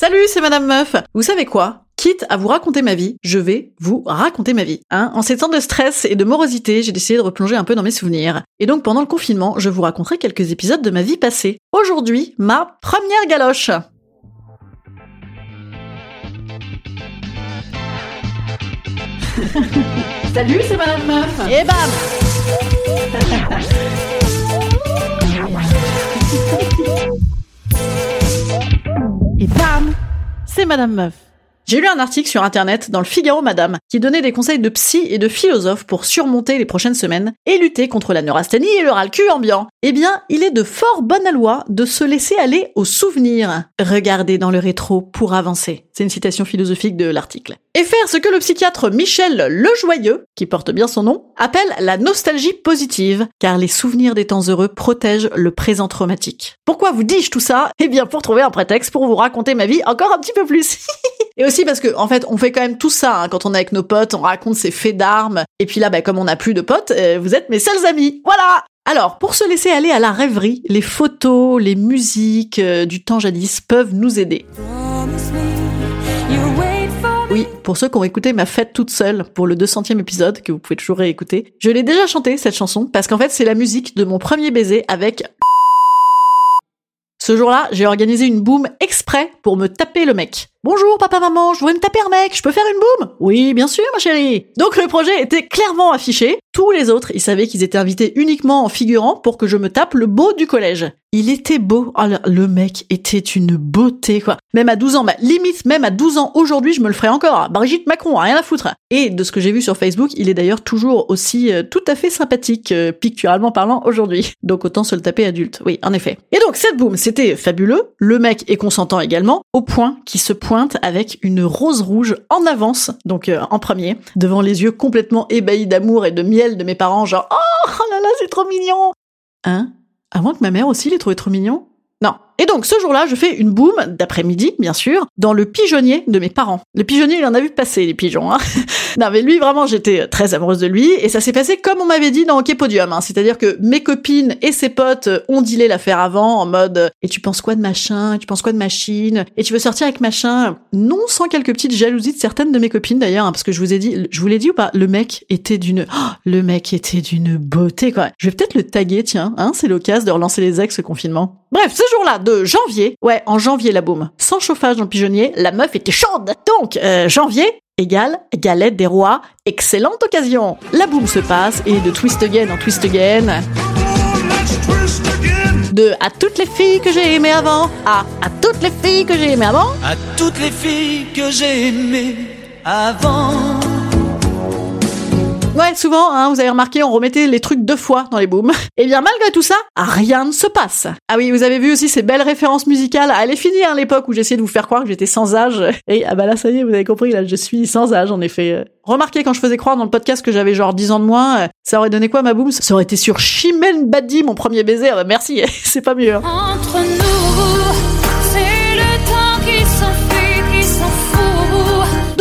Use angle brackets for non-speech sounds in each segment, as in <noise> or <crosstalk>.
Salut, c'est Madame Meuf. Vous savez quoi? Quitte à vous raconter ma vie, je vais vous raconter ma vie. Hein en ces temps de stress et de morosité, j'ai décidé de replonger un peu dans mes souvenirs. Et donc pendant le confinement, je vous raconterai quelques épisodes de ma vie passée. Aujourd'hui, ma première galoche. <laughs> Salut, c'est Madame Meuf. Et bam <laughs> Et bam C'est Madame Meuf. J'ai lu un article sur internet dans le Figaro Madame qui donnait des conseils de psy et de philosophes pour surmonter les prochaines semaines et lutter contre la neurasthénie et le ras-le-cul ambiant. Eh bien, il est de fort bonne loi de se laisser aller aux souvenirs. Regardez dans le rétro pour avancer. C'est une citation philosophique de l'article. Et faire ce que le psychiatre Michel Lejoyeux, qui porte bien son nom, appelle la nostalgie positive, car les souvenirs des temps heureux protègent le présent traumatique. Pourquoi vous dis-je tout ça? Eh bien pour trouver un prétexte pour vous raconter ma vie encore un petit peu plus. <laughs> Et aussi parce que, en fait, on fait quand même tout ça hein. quand on est avec nos potes, on raconte ses faits d'armes. Et puis là, bah, comme on n'a plus de potes, euh, vous êtes mes seuls amis. Voilà alors, pour se laisser aller à la rêverie, les photos, les musiques euh, du temps jadis peuvent nous aider. Oui, pour ceux qui ont écouté ma fête toute seule pour le 200e épisode, que vous pouvez toujours réécouter, je l'ai déjà chanté cette chanson, parce qu'en fait c'est la musique de mon premier baiser avec... Ce jour-là, j'ai organisé une boom exprès pour me taper le mec. Bonjour papa maman, je voudrais me taper un mec, je peux faire une boum? Oui, bien sûr ma chérie. Donc le projet était clairement affiché. Tous les autres, ils savaient qu'ils étaient invités uniquement en figurant pour que je me tape le beau du collège. Il était beau. Oh, le mec était une beauté quoi. Même à 12 ans, bah, limite même à 12 ans aujourd'hui, je me le ferais encore. Brigitte Macron, rien à foutre. Et de ce que j'ai vu sur Facebook, il est d'ailleurs toujours aussi euh, tout à fait sympathique, euh, picturalement parlant aujourd'hui. Donc autant se le taper adulte. Oui, en effet. Et donc cette boum, c'était fabuleux. Le mec est consentant également, au point qu'il se avec une rose rouge en avance, donc euh, en premier, devant les yeux complètement ébahis d'amour et de miel de mes parents, genre oh, oh là là, c'est trop mignon. Hein? À moins que ma mère aussi l'ait trouvé trop mignon? Non, et donc ce jour-là, je fais une boum d'après-midi, bien sûr, dans le pigeonnier de mes parents. Le pigeonnier, il en a vu passer les pigeons. Hein <laughs> non mais lui, vraiment, j'étais très amoureuse de lui et ça s'est passé comme on m'avait dit dans Hockey Podium. Hein. C'est-à-dire que mes copines et ses potes ont dealé l'affaire avant en mode et tu penses quoi de machin, tu penses quoi de machine, et tu veux sortir avec machin? Non, sans quelques petites jalousies de certaines de mes copines d'ailleurs, hein, parce que je vous ai dit, je vous l'ai dit ou pas, le mec était d'une, oh, le mec était d'une beauté quoi. Je vais peut-être le taguer, tiens, hein, c'est l'occasion de relancer les ex confinement. Bref, ce jour-là, janvier. Ouais, en janvier la boum. Sans chauffage dans le pigeonnier, la meuf était chaude. Donc, euh, janvier égale galette des rois. Excellente occasion. La boum se passe et de twist again en twist again. De à toutes les filles que j'ai aimées avant. À à toutes les filles que j'ai aimées avant. À toutes les filles que j'ai aimées avant. Ouais, souvent, hein, vous avez remarqué, on remettait les trucs deux fois dans les booms. Et <laughs> eh bien, malgré tout ça, rien ne se passe. Ah oui, vous avez vu aussi ces belles références musicales. Elle est finie, hein, l'époque où j'essayais de vous faire croire que j'étais sans âge. Et ah bah là, ça y est, vous avez compris, là, je suis sans âge, en effet. Remarquez quand je faisais croire dans le podcast que j'avais genre 10 ans de moins, ça aurait donné quoi ma boom Ça aurait été sur Chimène Badi, mon premier baiser. Ah bah merci, <laughs> c'est pas mieux. Hein.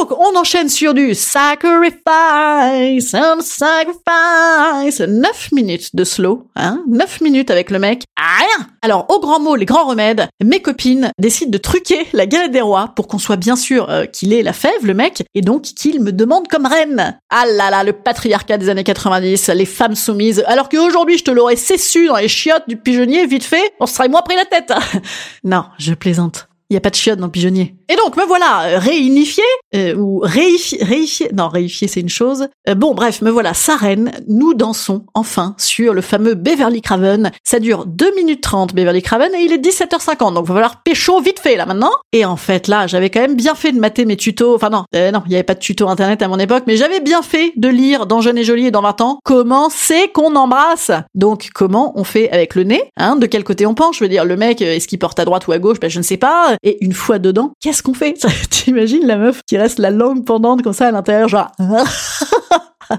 Donc, on enchaîne sur du sacrifice, some sacrifice. 9 minutes de slow, hein? 9 minutes avec le mec. Rien! Alors, au grand mot, les grands remèdes, mes copines décident de truquer la galette des rois pour qu'on soit bien sûr euh, qu'il ait la fève, le mec, et donc qu'il me demande comme reine. Ah là là, le patriarcat des années 90, les femmes soumises. Alors qu'aujourd'hui, je te l'aurais cessu dans les chiottes du pigeonnier, vite fait, on se serait moins pris la tête. <laughs> non, je plaisante. Il y a pas de chiottes dans le pigeonnier. Et donc me voilà euh, réunifié euh, ou réifié, réifié. Non, réifié c'est une chose. Euh, bon, bref, me voilà Sarène. Nous dansons enfin sur le fameux Beverly Craven. Ça dure 2 minutes 30 Beverly Craven et il est 17h50. Donc va falloir pécho vite fait là maintenant. Et en fait là, j'avais quand même bien fait de mater mes tutos. Enfin non, non, il y avait pas de tuto internet à mon époque, mais j'avais bien fait de lire dans Jeune et Jolie et dans 20 ans comment c'est qu'on embrasse. Donc comment on fait avec le nez, hein, de quel côté on penche. Je veux dire, le mec, est-ce qu'il porte à droite ou à gauche Ben je ne sais pas. Et une fois dedans, qu'est-ce qu'on fait? <laughs> T'imagines la meuf qui reste la langue pendante comme ça à l'intérieur, genre <laughs>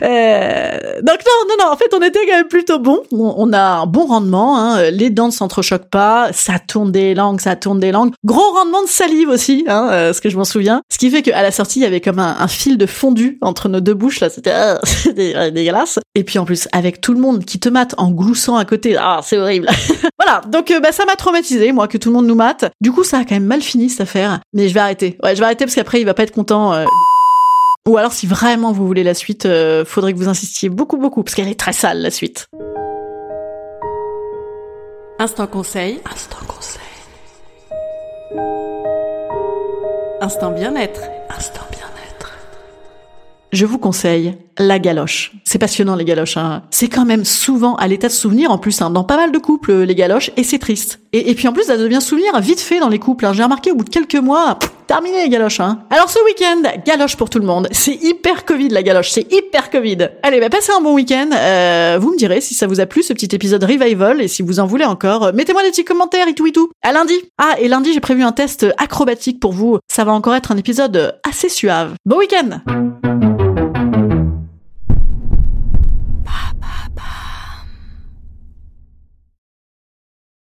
Euh, donc non, non, non. En fait, on était quand même plutôt bon. On, a un bon rendement. Hein. Les dents ne s'entrechoquent pas. Ça tourne des langues, ça tourne des langues. Gros rendement de salive aussi, hein, euh, ce que je m'en souviens. Ce qui fait qu'à la sortie, il y avait comme un, fil de fondu entre nos deux bouches. Là, c'était <laughs> euh, dégueulasse. Et puis en plus, avec tout le monde qui te mate en gloussant à côté, ah, c'est horrible. <laughs> voilà. Donc bah, ça m'a traumatisé, moi, que tout le monde nous mate. Du coup, ça a quand même mal fini cette affaire. Mais je vais arrêter. Ouais, je vais arrêter parce qu'après, il va pas être content. Ou alors si vraiment vous voulez la suite, euh, faudrait que vous insistiez beaucoup beaucoup parce qu'elle est très sale la suite. Instant conseil. Instant conseil. Instant bien-être. Instant bien-être. Je vous conseille la galoche. C'est passionnant les galoches. Hein. C'est quand même souvent à l'état de souvenir en plus hein, dans pas mal de couples les galoches et c'est triste. Et, puis en plus ça devient souvenir vite fait dans les couples. Hein. J'ai remarqué au bout de quelques mois, terminé les galoches. Hein. Alors ce week-end, galoche pour tout le monde. C'est hyper Covid la galoche, c'est hyper Covid. Allez, bah, passez un bon week-end. Euh, vous me direz si ça vous a plu ce petit épisode revival et si vous en voulez encore. Mettez-moi des petits commentaires et tout et tout. À lundi. Ah et lundi j'ai prévu un test acrobatique pour vous. Ça va encore être un épisode assez suave. Bon week-end.